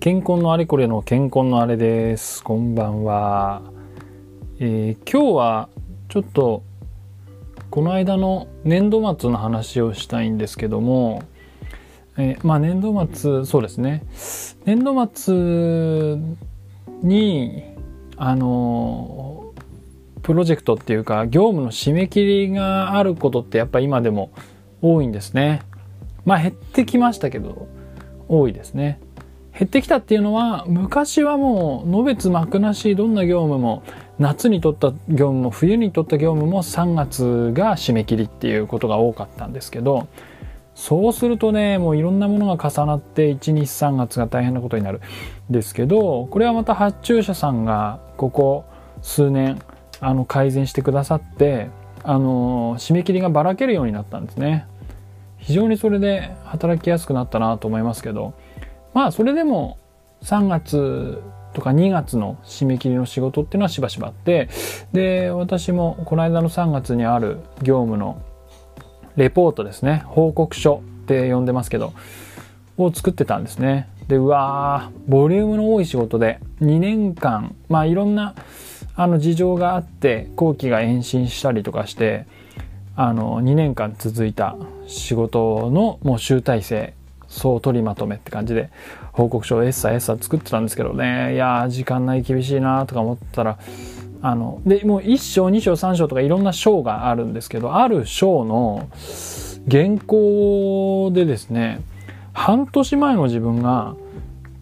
健康のあれこれの健康のあれです。こんばんは、えー、今日はちょっとこの間の年度末の話をしたいんですけども、えー、まあ年度末そうですね。年度末にあのプロジェクトっていうか業務の締め切りがあることってやっぱ今でも多いんですね。まあ減ってきましたけど多いですね。減ってきたっていうのは昔はもうのべつ幕なしどんな業務も夏にとった業務も冬にとった業務も3月が締め切りっていうことが多かったんですけどそうするとねもういろんなものが重なって123月が大変なことになるんですけどこれはまた発注者さんがここ数年あの改善してくださってあの締め切りがばらけるようになったんですね。非常にそれで働きやすくなったなと思いますけどまあそれでも3月とか2月の締め切りの仕事っていうのはしばしばあってで私もこの間の3月にある業務のレポートですね報告書って呼んでますけどを作ってたんですね。でうわーボリュームの多い仕事で2年間まあいろんなあの事情があって後期が延伸したりとかしてあの2年間続いた仕事のもう集大成総取りまとめって感じで報告書をエッサエッサ作ってたんですけどね。いや時間ない厳しいなとか思ったらあのでもう1章2章3章とかいろんな章があるんですけどある章の原稿でですね半年前の自分が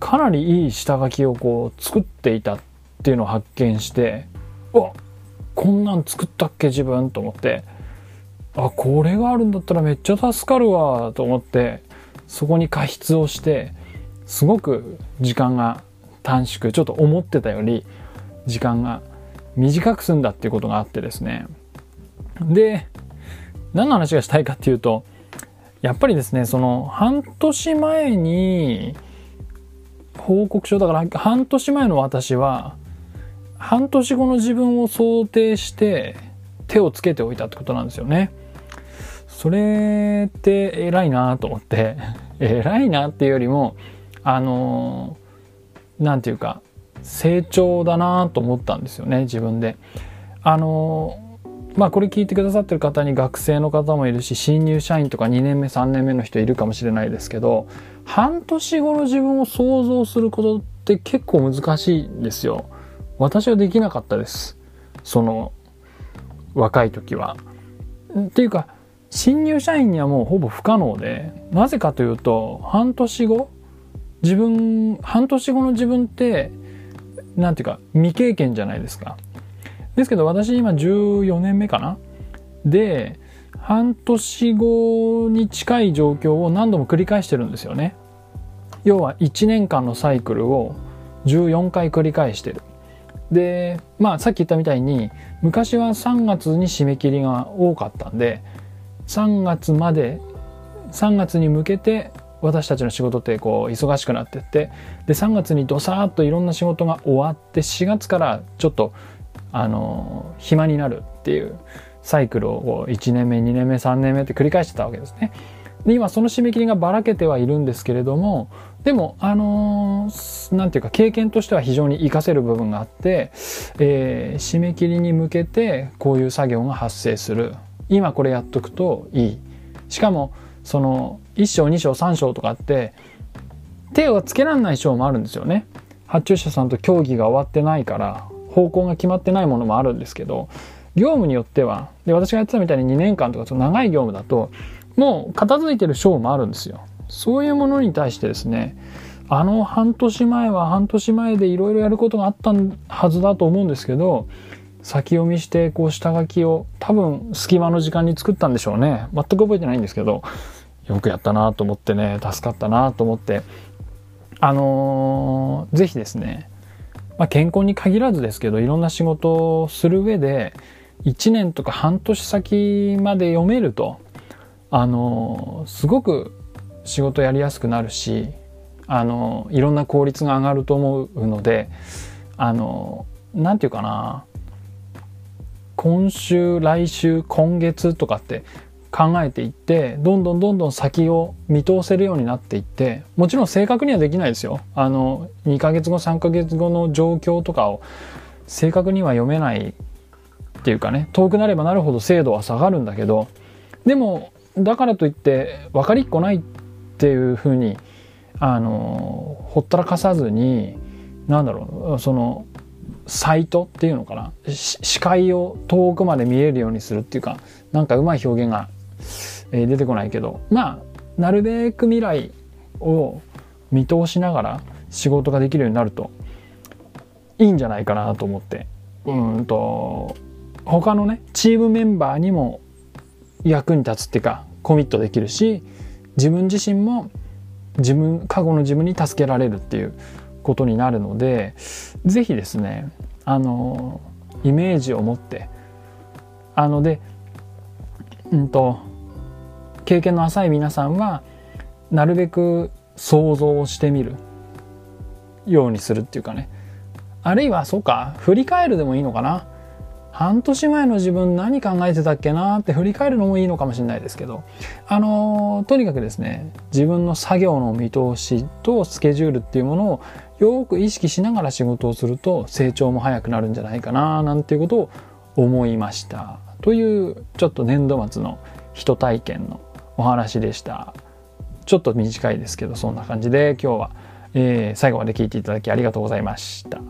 かなりいい下書きをこう作っていたっていうのを発見してわこんなん作ったっけ自分と思ってあこれがあるんだったらめっちゃ助かるわと思ってそこに加筆をしてすごく時間が短縮ちょっと思ってたより時間が短く済んだっていうことがあってですねで何の話がしたいかっていうとやっぱりですねその半年前に報告書だから半年前の私は半年後の自分を想定して手をつけておいたってことなんですよね。それって偉いなと思って 偉いなっていうよりもあの何て言うか成長だなと思ったんですよね自分で。あのまあこれ聞いてくださってる方に学生の方もいるし新入社員とか2年目3年目の人いるかもしれないですけど半年後の自分を想像することって結構難しいんですよ。私はできなかったです。その若い時は。っていうか新入社員にはもうほぼ不可能でなぜかというと半年後自分半年後の自分って何て言うか未経験じゃないですか。ですけど私今14年目かなで半年後に近い状況を何度も繰り返してるんですよね。要は1年間のサイクルを14回繰り返してる。でまあさっき言ったみたいに昔は3月に締め切りが多かったんで3月まで3月に向けて私たちの仕事ってこう忙しくなってってで3月にどさーっといろんな仕事が終わって4月からちょっとあの暇になるっていうサイクルを1年目2年目3年目って繰り返してたわけですね。で今その締め切りがばらけてはいるんですけれどもでもあの何て言うか経験としては非常に活かせる部分があって、えー、締め切りに向けてこういう作業が発生する今これやっとくといい。しかもその1章2章3章とかって手をつけられない章もあるんですよね。発注者さんと協議が終わってないから方向が決まってないものもあるんですけど業務によってはで私がやってたみたいに2年間とかその長い業務だともう片付いてる章もあるんですよ。そういうものに対してですねあの半年前は半年前でいろいろやることがあったはずだと思うんですけど先読みしてこう下書きを多分隙間の時間に作ったんでしょうね。全く覚えてないんですけどよくやったなと思ってね助かったなと思って。あのー、ぜひですね、まあ、健康に限らずですけどいろんな仕事をする上で1年とか半年先まで読めるとあのー、すごく仕事やりやすくなるしあのー、いろんな効率が上がると思うのであの何て言うかな今週来週今月とかって考えていってどんどんどんどん先を見通せるようになっていってもちろん正確にはできないですよ。あの2ヶ月後3ヶ月後の状況とかを正確には読めないっていうかね遠くなればなるほど精度は下がるんだけどでもだからといって分かりっこないっていうふうにあのほったらかさずになんだろうそのサイトっていうのかな？視界を遠くまで見えるようにするっていうかなんかうまい表現が、え、出てこないけどまあなるべく未来を見通しながら仕事ができるようになるといいんじゃないかなと思って。うんと他のねチームメンバーにも役に立つっていうかコミットできるし自分自身も自分過去の自分に助けられるっていうことになるので是非ですねあのイメージを持ってあのでうんと経験の浅い皆さんはなるべく想像をしてみる。ようにするっていうかね。あるいはそうか振り返るでもいいのかな。半年前の自分何考えてたっけなって振り返るのもいいのかもしれないですけど、あの、とにかくですね、自分の作業の見通しとスケジュールっていうものをよく意識しながら仕事をすると成長も早くなるんじゃないかななんていうことを思いました。というちょっと年度末の人体験のお話でした。ちょっと短いですけど、そんな感じで今日は、えー、最後まで聞いていただきありがとうございました。